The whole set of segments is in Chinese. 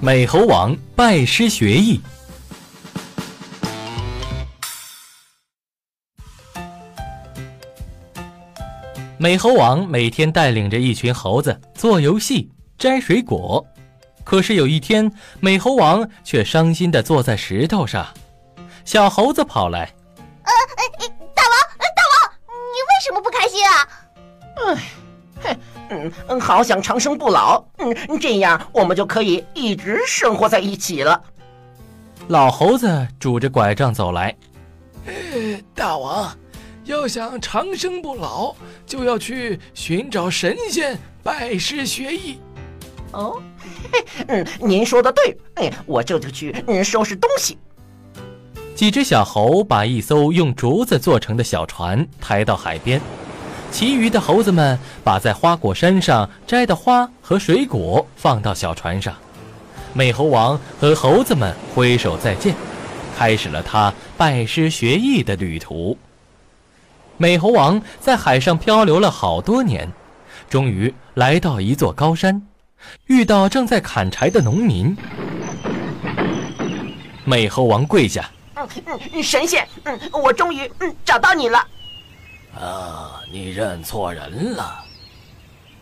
美猴王拜师学艺。美猴王每天带领着一群猴子做游戏、摘水果，可是有一天，美猴王却伤心的坐在石头上。小猴子跑来：“呃，大王，大王，你为什么不开心啊？”“哎，哼，嗯，好想长生不老，嗯，这样我们就可以一直生活在一起了。”老猴子拄着拐杖走来：“大王。”要想长生不老，就要去寻找神仙拜师学艺。哦，嘿 嗯，您说的对，哎，我这就去嗯收拾东西。几只小猴把一艘用竹子做成的小船抬到海边，其余的猴子们把在花果山上摘的花和水果放到小船上。美猴王和猴子们挥手再见，开始了他拜师学艺的旅途。美猴王在海上漂流了好多年，终于来到一座高山，遇到正在砍柴的农民。美猴王跪下：“嗯嗯，神仙，嗯，我终于嗯找到你了。”啊，你认错人了。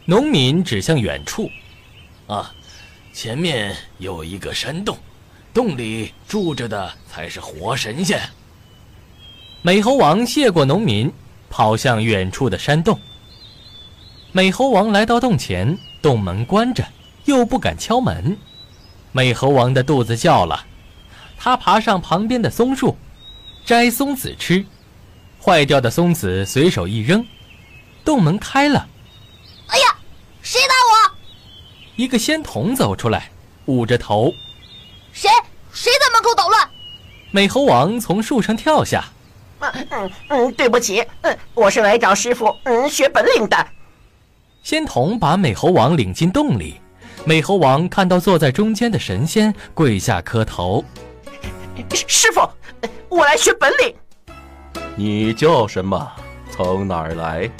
农民指向远处：“啊，前面有一个山洞，洞里住着的才是活神仙。”美猴王谢过农民。跑向远处的山洞。美猴王来到洞前，洞门关着，又不敢敲门。美猴王的肚子叫了，他爬上旁边的松树，摘松子吃。坏掉的松子随手一扔，洞门开了。哎呀，谁打我？一个仙童走出来，捂着头。谁？谁在门口捣乱？美猴王从树上跳下。嗯嗯嗯，对不起，嗯，我是来找师傅嗯学本领的。仙童把美猴王领进洞里，美猴王看到坐在中间的神仙，跪下磕头。师傅，我来学本领。你叫什么？从哪儿来？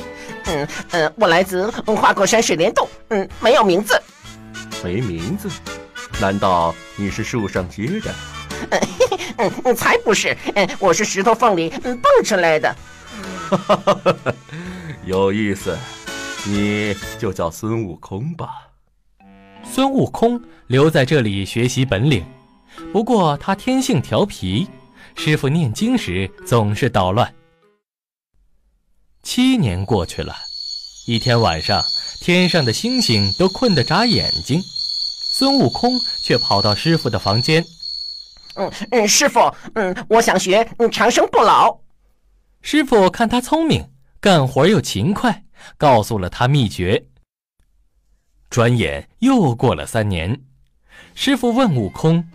嗯嗯，我来自花果山水帘洞。嗯，没有名字。没名字？难道你是树上结的？嗯，才不是！嗯，我是石头缝里蹦出来的。哈哈哈哈哈，有意思。你就叫孙悟空吧。孙悟空留在这里学习本领，不过他天性调皮，师傅念经时总是捣乱。七年过去了，一天晚上，天上的星星都困得眨眼睛，孙悟空却跑到师傅的房间。嗯嗯，师傅，嗯，我想学嗯长生不老。师傅看他聪明，干活又勤快，告诉了他秘诀。转眼又过了三年，师傅问悟空：“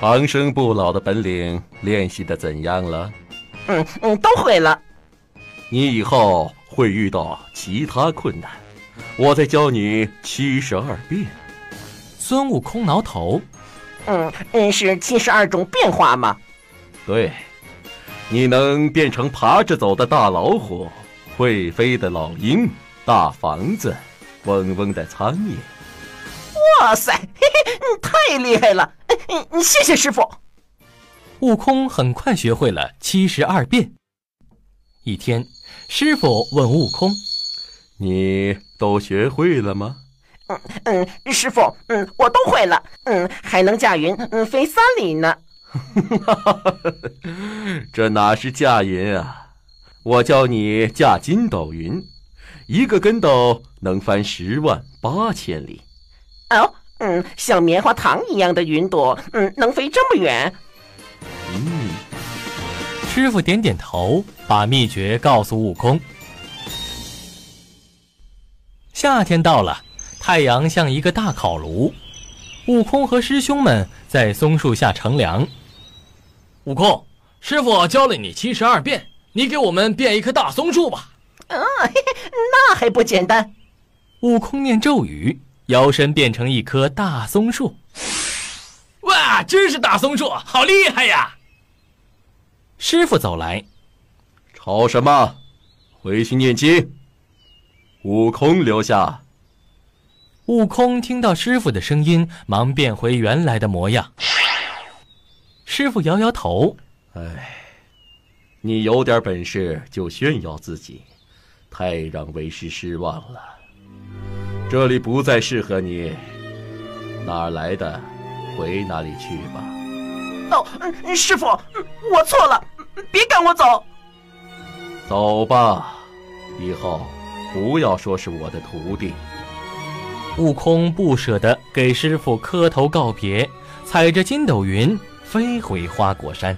长生不老的本领练习的怎样了？”“嗯嗯，都会了。”“你以后会遇到其他困难，我再教你七十二变。”孙悟空挠头。嗯嗯，是七十二种变化吗？对，你能变成爬着走的大老虎，会飞的老鹰，大房子，嗡嗡的苍蝇。哇塞，嘿嘿，太厉害了！嗯，谢谢师傅。悟空很快学会了七十二变。一天，师傅问悟空：“你都学会了吗？”嗯嗯，师傅，嗯，我都会了，嗯，还能驾云，嗯，飞三里呢。这哪是驾云啊？我教你驾筋斗云，一个跟斗能翻十万八千里。哦，嗯，像棉花糖一样的云朵，嗯，能飞这么远。嗯，师傅点点头，把秘诀告诉悟空。夏天到了。太阳像一个大烤炉，悟空和师兄们在松树下乘凉。悟空，师傅教了你七十二变，你给我们变一棵大松树吧。啊，嘿嘿，那还不简单？悟空念咒语，摇身变成一棵大松树。哇，真是大松树，好厉害呀！师傅走来，吵什么？回去念经。悟空留下。悟空听到师傅的声音，忙变回原来的模样。师傅摇摇头：“哎，你有点本事就炫耀自己，太让为师失望了。这里不再适合你，哪儿来的，回哪里去吧。”哦，师傅，我错了，别赶我走。走吧，以后不要说是我的徒弟。悟空不舍得给师傅磕头告别，踩着筋斗云飞回花果山。